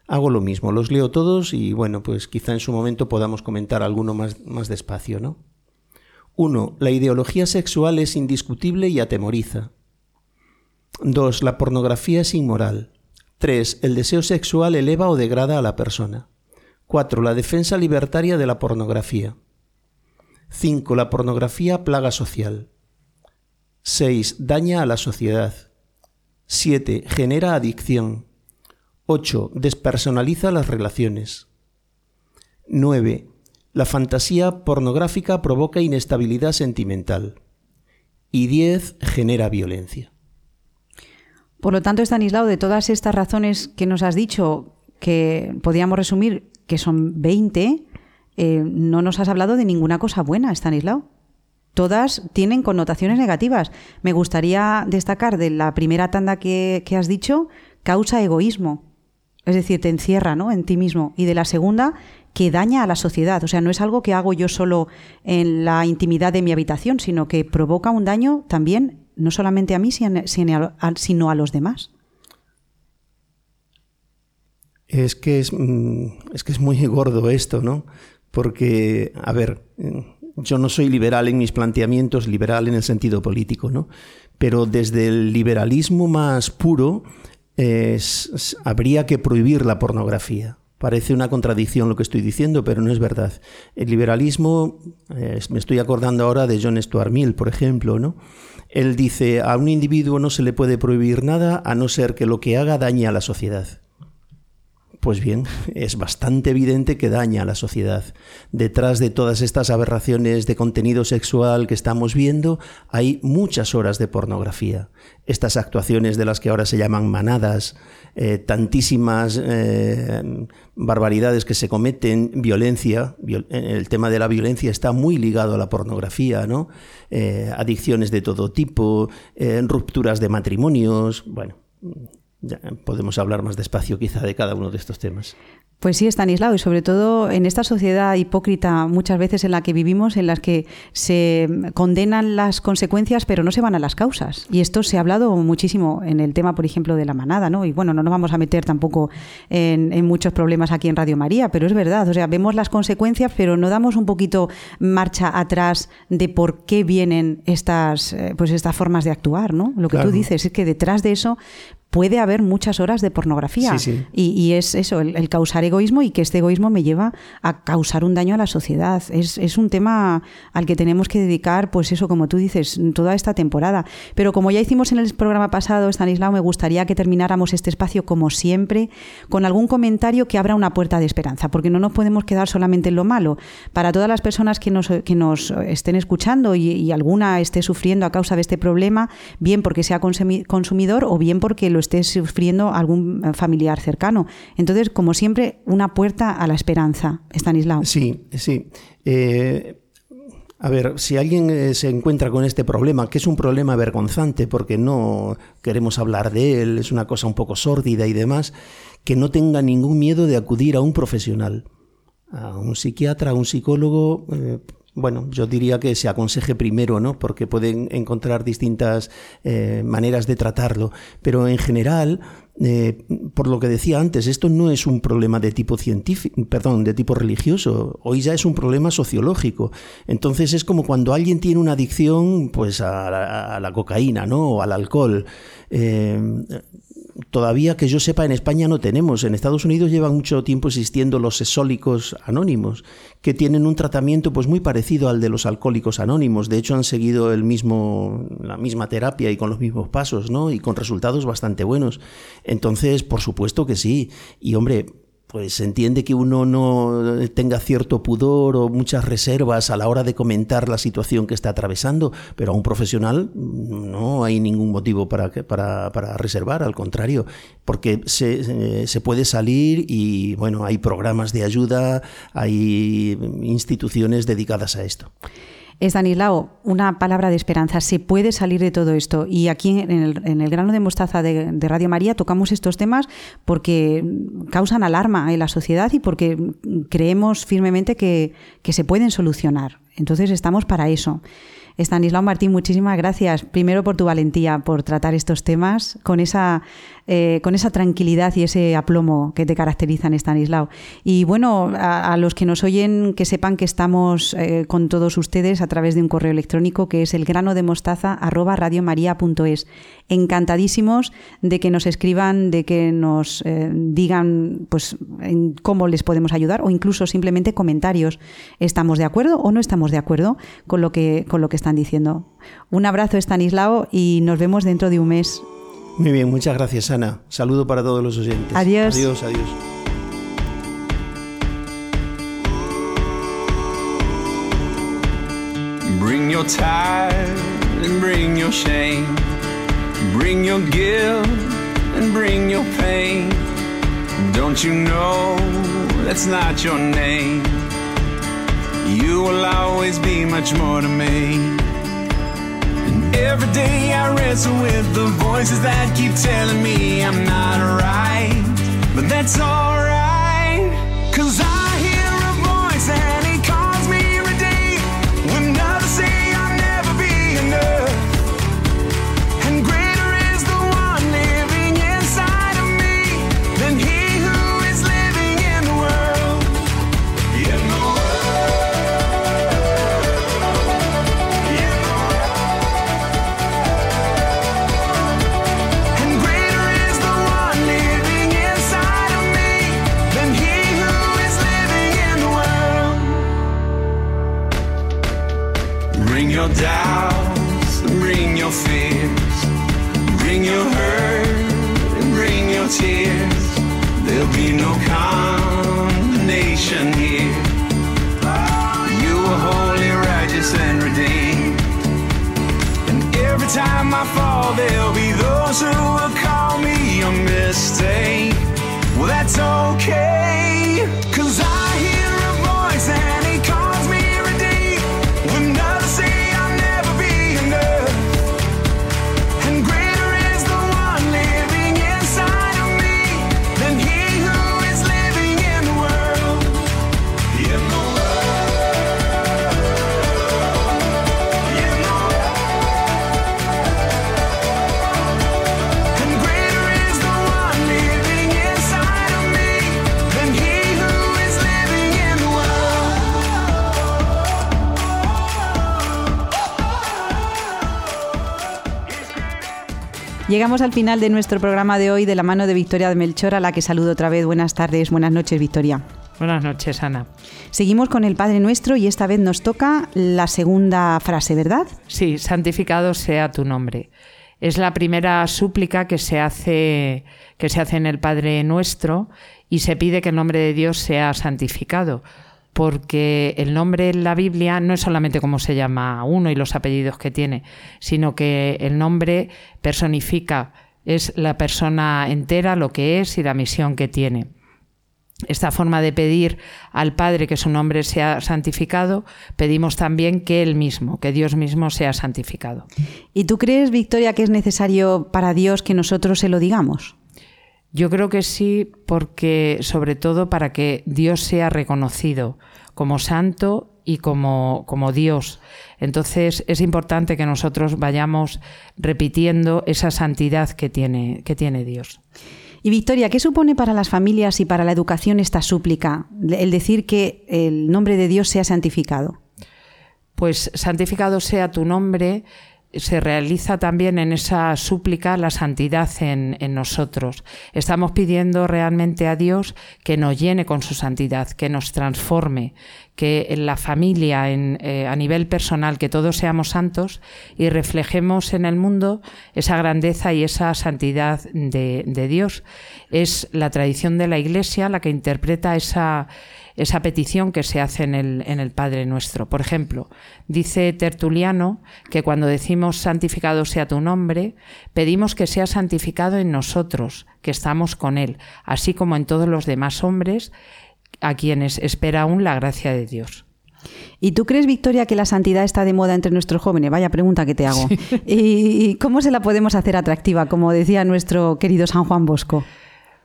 Hago lo mismo, los leo todos y bueno, pues quizá en su momento podamos comentar alguno más, más despacio, ¿no? 1. La ideología sexual es indiscutible y atemoriza. 2. La pornografía es inmoral. 3. El deseo sexual eleva o degrada a la persona. 4. La defensa libertaria de la pornografía. 5. La pornografía plaga social. 6. Daña a la sociedad. 7. Genera adicción. 8. Despersonaliza las relaciones. 9. La fantasía pornográfica provoca inestabilidad sentimental. Y 10. Genera violencia. Por lo tanto, Stanislao, de todas estas razones que nos has dicho, que podríamos resumir que son 20, eh, no nos has hablado de ninguna cosa buena, Stanislao. Todas tienen connotaciones negativas. Me gustaría destacar de la primera tanda que, has dicho, causa egoísmo. Es decir, te encierra ¿no? en ti mismo. Y de la segunda, que daña a la sociedad. O sea, no es algo que hago yo solo en la intimidad de mi habitación, sino que provoca un daño también, no solamente a mí, sino a los demás. Es que es, mm, es que es muy gordo esto, ¿no? Porque, a ver, yo no soy liberal en mis planteamientos, liberal en el sentido político, ¿no? Pero desde el liberalismo más puro habría que prohibir la pornografía. Parece una contradicción lo que estoy diciendo, pero no es verdad. El liberalismo, me estoy acordando ahora de John Stuart Mill, por ejemplo, ¿no? Él dice, a un individuo no se le puede prohibir nada a no ser que lo que haga dañe a la sociedad. Pues bien, es bastante evidente que daña a la sociedad. Detrás de todas estas aberraciones de contenido sexual que estamos viendo, hay muchas horas de pornografía. Estas actuaciones de las que ahora se llaman manadas, eh, tantísimas eh, barbaridades que se cometen, violencia, el tema de la violencia está muy ligado a la pornografía, ¿no? Eh, adicciones de todo tipo, rupturas de matrimonios, bueno ya podemos hablar más despacio quizá de cada uno de estos temas. Pues sí, Estanislao, y sobre todo en esta sociedad hipócrita muchas veces en la que vivimos, en las que se condenan las consecuencias pero no se van a las causas. Y esto se ha hablado muchísimo en el tema, por ejemplo, de la manada, ¿no? Y bueno, no nos vamos a meter tampoco en, muchos problemas aquí en Radio María, pero es verdad, o sea, vemos las consecuencias pero no damos un poquito marcha atrás de por qué vienen estas, eh, pues estas formas de actuar, ¿no? Lo que tú dices es que detrás de eso puede haber muchas horas de pornografía. Y, es eso, el, causar egoísmo y que este egoísmo me lleva a causar un daño a la sociedad. Es, es un tema al que tenemos que dedicar, pues eso, como tú dices, toda esta temporada. Pero como ya hicimos en el programa pasado, Stanislao, me gustaría que termináramos este espacio, como siempre, con algún comentario que abra una puerta de esperanza, porque no nos podemos quedar solamente en lo malo. Para todas las personas que nos, que nos estén escuchando y, y alguna esté sufriendo a causa de este problema, bien porque sea consumidor o bien porque lo esté sufriendo algún familiar cercano. Entonces, como siempre, una puerta a la esperanza, Stanislao. Sí, sí. Eh, a ver, si alguien eh, se encuentra con este problema, que es un problema vergonzante porque no queremos hablar de él, es una cosa un poco sórdida y demás, que no tenga ningún miedo de acudir a un profesional, a un psiquiatra, a un psicólogo. Eh, bueno, yo diría que se aconseje primero, ¿no? Porque pueden encontrar distintas eh, maneras de tratarlo. Pero en general, eh, por lo que decía antes, esto no es un problema de tipo científico, perdón, de tipo religioso. Hoy ya es un problema sociológico. Entonces es como cuando alguien tiene una adicción, pues a la, cocaína, ¿no? O al alcohol. Eh, todavía que yo sepa en España no tenemos. En Estados Unidos llevan mucho tiempo existiendo los sesólicos anónimos, que tienen un tratamiento pues muy parecido al de los alcohólicos anónimos. De hecho han seguido el mismo la misma terapia y con los mismos pasos, ¿no? Y con resultados bastante buenos. Entonces, por supuesto que sí. Y hombre, pues se entiende que uno no tenga cierto pudor o muchas reservas a la hora de comentar la situación que está atravesando, pero a un profesional no hay ningún motivo para, para, para reservar, al contrario, porque se, se, puede salir y bueno, hay programas de ayuda, hay instituciones dedicadas a esto. Estanislao, una palabra de esperanza. Se puede salir de todo esto. Y aquí en el, grano de mostaza de, de, Radio María tocamos estos temas porque causan alarma en la sociedad y porque creemos firmemente que, que se pueden solucionar. Entonces estamos para eso. Estanislao Martín, muchísimas gracias. Primero por tu valentía, por tratar estos temas con esa, eh, con esa tranquilidad y ese aplomo que te caracterizan, Estanislao. Y bueno, a, los que nos oyen, que sepan que estamos eh, con todos ustedes a través de un correo electrónico que es el grano de mostaza arroba radiomaria.es. Encantadísimos de que nos escriban, de que nos eh, digan pues en cómo les podemos ayudar o incluso simplemente comentarios. ¿Estamos de acuerdo o no estamos de acuerdo con lo que, con lo que están diciendo? Un abrazo, Estanislao, y nos vemos dentro de un mes. Muy bien, muchas gracias, Ana. Saludo para todos los oyentes. Adiós. Adiós, adiós. Bring your tide and bring your shame. Bring your guilt and bring your pain. Don't you know that's not your name? You will always be much more to me. Every day I wrestle with the voices that keep telling me I'm not right. But that's alright, time I fall, there'll be those who will call me a mistake. Well, that's okay, Llegamos al final de nuestro programa de hoy de la mano de Victoria de Melchor, a la que saludo otra vez. Buenas tardes, buenas noches, Victoria. Buenas noches, Ana. Seguimos con el Padre Nuestro y esta vez nos toca la segunda frase, ¿verdad? Sí, santificado sea tu nombre. Es la primera súplica que se hace que se hace en el Padre Nuestro y se pide que el nombre de Dios sea santificado porque el nombre en la Biblia no es solamente cómo se llama uno y los apellidos que tiene, sino que el nombre personifica, es la persona entera, lo que es y la misión que tiene. Esta forma de pedir al Padre que su nombre sea santificado, pedimos también que Él mismo, que Dios mismo sea santificado. ¿Y tú crees, Victoria, que es necesario para Dios que nosotros se lo digamos? Yo creo que sí, porque sobre todo para que Dios sea reconocido como santo y como, como Dios. Entonces es importante que nosotros vayamos repitiendo esa santidad que tiene, que tiene Dios. Y Victoria, ¿qué supone para las familias y para la educación esta súplica, el decir que el nombre de Dios sea santificado? Pues santificado sea tu nombre se realiza también en esa súplica la santidad en, nosotros. Estamos pidiendo realmente a Dios que nos llene con su santidad, que nos transforme, que en la familia, en, eh, a nivel personal, que todos seamos santos y reflejemos en el mundo esa grandeza y esa santidad de, de Dios. Es la tradición de la Iglesia la que interpreta esa esa petición que se hace en el, en el Padre Nuestro. Por ejemplo, dice Tertuliano que cuando decimos santificado sea tu nombre, pedimos que sea santificado en nosotros, que estamos con Él, así como en todos los demás hombres a quienes espera aún la gracia de Dios. ¿Y tú crees, Victoria, que la santidad está de moda entre nuestros jóvenes? Vaya pregunta que te hago. ¿Y cómo se la podemos hacer atractiva, como decía nuestro querido San Juan Bosco?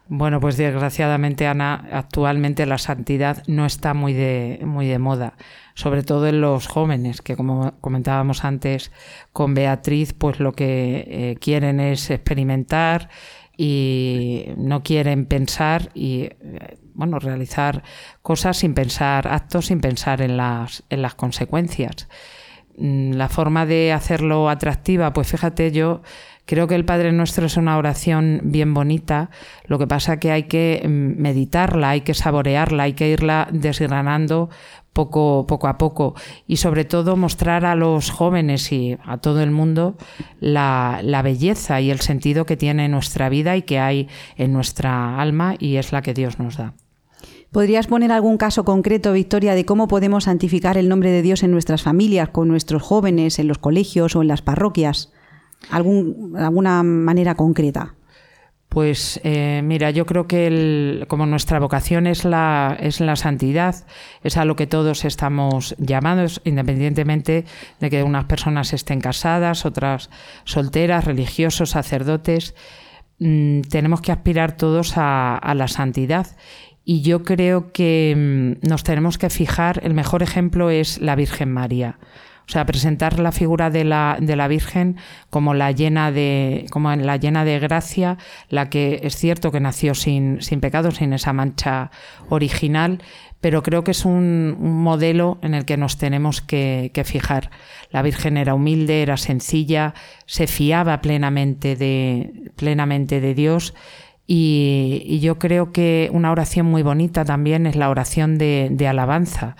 Bueno, pues desgraciadamente, Ana, actualmente la santidad no está muy de, muy de moda, sobre todo en los jóvenes, que como comentábamos antes con Beatriz, pues lo que eh, quieren es experimentar y no quieren pensar y, eh, bueno, realizar cosas sin pensar, actos sin pensar en las, en las consecuencias. Mm, la forma de hacerlo atractiva, pues fíjate, yo Creo que el Padre Nuestro es una oración bien bonita, lo que pasa que hay que mm, meditarla, hay que saborearla, hay que irla desgranando poco, poco a poco y sobre todo mostrar a los jóvenes y a todo el mundo la, la belleza y el sentido que tiene nuestra vida y que hay en nuestra alma y es la que Dios nos da. ¿Podrías poner algún caso concreto, Victoria, de cómo podemos santificar el nombre de Dios en nuestras familias, con nuestros jóvenes, en los colegios o en las parroquias? alguna manera concreta? Pues eh, mira, yo creo que como nuestra vocación es la, es la santidad, es a lo que todos estamos llamados, independientemente de que unas personas estén casadas, otras solteras, religiosos, sacerdotes, mm, tenemos que aspirar todos a la santidad. Y yo creo que mm, nos tenemos que fijar, el mejor ejemplo es la Virgen María. O sea, presentar la figura de la, de la Virgen como la llena de, como la llena de gracia, la que es cierto que nació sin, sin pecado, sin esa mancha original, pero creo que es un, modelo en el que nos tenemos que, fijar. La Virgen era humilde, era sencilla, se fiaba plenamente de, plenamente de Dios. Y, yo creo que una oración muy bonita también es la oración de, alabanza.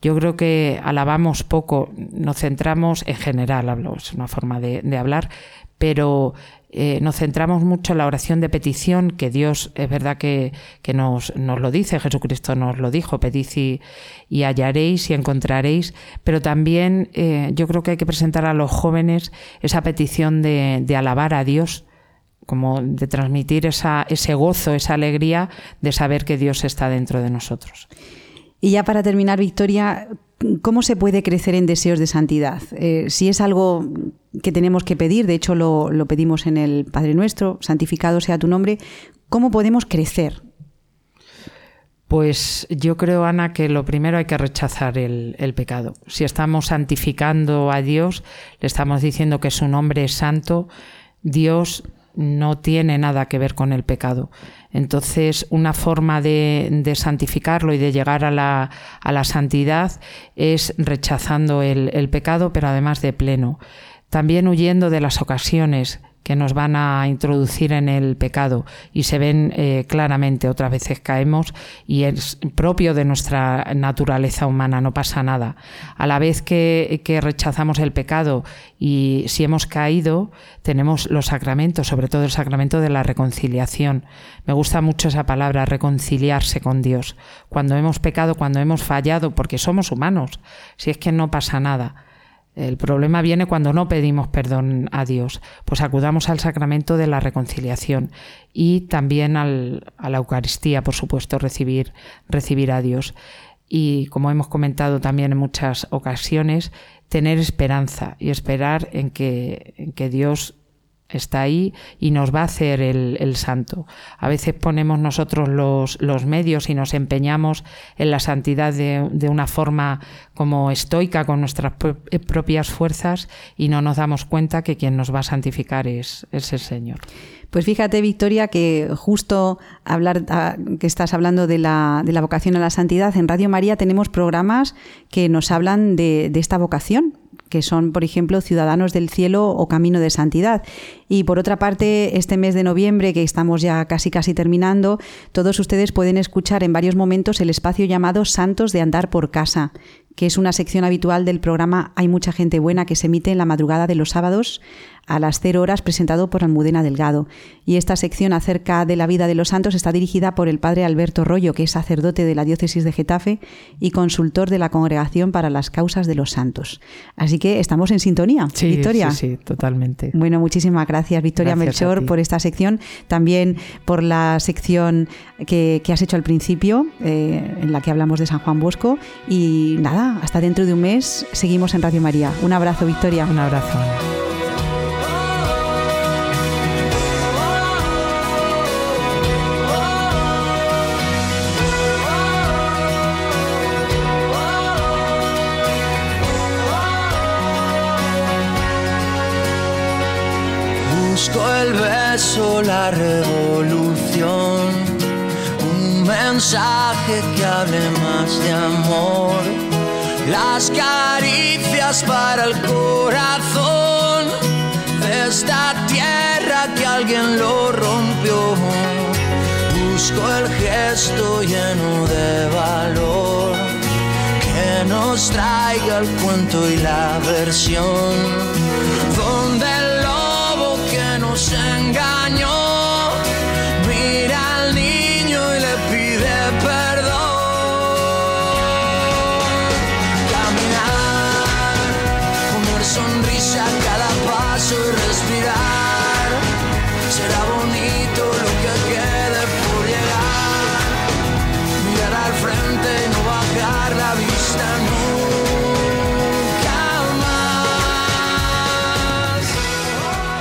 Yo creo que alabamos poco, nos centramos en general, hablo, es una forma de, hablar, pero eh, nos centramos mucho en la oración de petición, que Dios es verdad que, nos, nos, lo dice, Jesucristo nos lo dijo, pedid y, hallaréis y encontraréis, pero también eh, yo creo que hay que presentar a los jóvenes esa petición de alabar a Dios, como de transmitir esa, ese gozo, esa alegría de saber que Dios está dentro de nosotros. Y ya para terminar, Victoria, ¿cómo se puede crecer en deseos de santidad? Eh, si es algo que tenemos que pedir, de hecho lo, pedimos en el Padre Nuestro, santificado sea tu nombre, ¿cómo podemos crecer? Pues yo creo, Ana, que lo primero hay que rechazar el, el, pecado. Si estamos santificando a Dios, le estamos diciendo que su nombre es santo, Dios no tiene nada que ver con el pecado. Entonces, una forma de, santificarlo y de llegar a la, santidad es rechazando el, pecado, pero además de pleno. También huyendo de las ocasiones que nos van a introducir en el pecado y se ven eh, claramente. Otras veces caemos y es propio de nuestra naturaleza humana, no pasa nada. A la vez que, que rechazamos el pecado y si hemos caído, tenemos los sacramentos, sobre todo el sacramento de la reconciliación. Me gusta mucho esa palabra, reconciliarse con Dios. Cuando hemos pecado, cuando hemos fallado, porque somos humanos, si es que no pasa nada el problema viene cuando no pedimos perdón a Dios, pues acudamos al sacramento de la reconciliación y también a la Eucaristía, por supuesto, recibir, recibir a Dios. Y como hemos comentado también en muchas ocasiones, tener esperanza y esperar en que, en que Dios está ahí y nos va a hacer el, santo. A veces ponemos nosotros los, los, medios y nos empeñamos en la santidad de, de, una forma como estoica con nuestras eh, propias fuerzas y no nos damos cuenta que quien nos va a santificar es, es el Señor. Pues fíjate, Victoria, que justo hablar ah, que estás hablando de la, de la, vocación a la santidad, en Radio María tenemos programas que nos hablan de, de esta vocación que son, por ejemplo, Ciudadanos del Cielo o Camino de Santidad. Y por otra parte, este mes de noviembre, que estamos ya casi casi terminando, todos ustedes pueden escuchar en varios momentos el espacio llamado Santos de Andar por Casa, que es una sección habitual del programa Hay mucha gente buena que se emite en la madrugada de los sábados a las 0 horas presentado por Almudena Delgado. Y esta sección acerca de la vida de los santos está dirigida por el padre Alberto Rollo, que es sacerdote de la diócesis de Getafe y consultor de la Congregación para las Causas de los Santos. Así que estamos en sintonía, sí, Victoria. Sí, sí, totalmente. Bueno, muchísimas gracias, Victoria Gracias Melchor, por esta sección. También por la sección que, que has hecho al principio, eh, en la que hablamos de San Juan Bosco. Y nada, hasta dentro de un mes seguimos en Radio María. Un abrazo, Victoria. Un abrazo. La revolución, un mensaje que hable más de amor, las caricias para el corazón de esta tierra que alguien lo rompió. Busco el gesto lleno de valor que nos traiga el cuento y la versión. Donde el que nos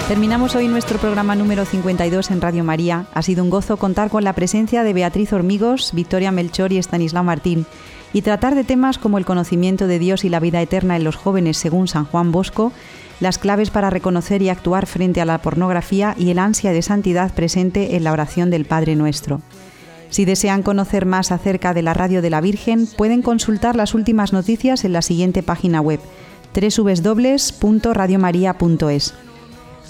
Terminamos hoy nuestro programa número 52 en Radio María. Ha sido un gozo contar con la presencia de Beatriz Hormigos, Victoria Melchor y Estanislao Martín y tratar de temas como el conocimiento de Dios y la vida eterna en los jóvenes según San Juan Bosco, las claves para reconocer y actuar frente a la pornografía y el ansia de santidad presente en la oración del Padre Nuestro. Si desean conocer más acerca de la Radio de la Virgen, pueden consultar las últimas noticias en la siguiente página web www.radiomaria.es.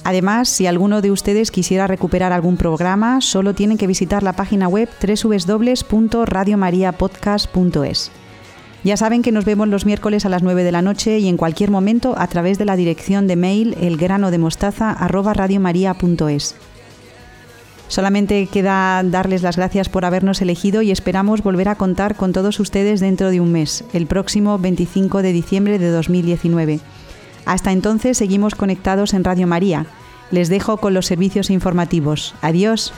Además, si alguno de ustedes quisiera recuperar algún programa, solo tienen que visitar la página web www.radiomariapodcast.es. Ya saben que nos vemos los miércoles a las 9 de la noche y en cualquier momento a través de la dirección de mail elgranodemostaza@radiomaria.es. Solamente queda darles las gracias por habernos elegido y esperamos volver a contar con todos ustedes dentro de un mes, el próximo 25 de diciembre de 2019. Hasta entonces seguimos conectados en Radio María. Les dejo con los servicios informativos. Adiós.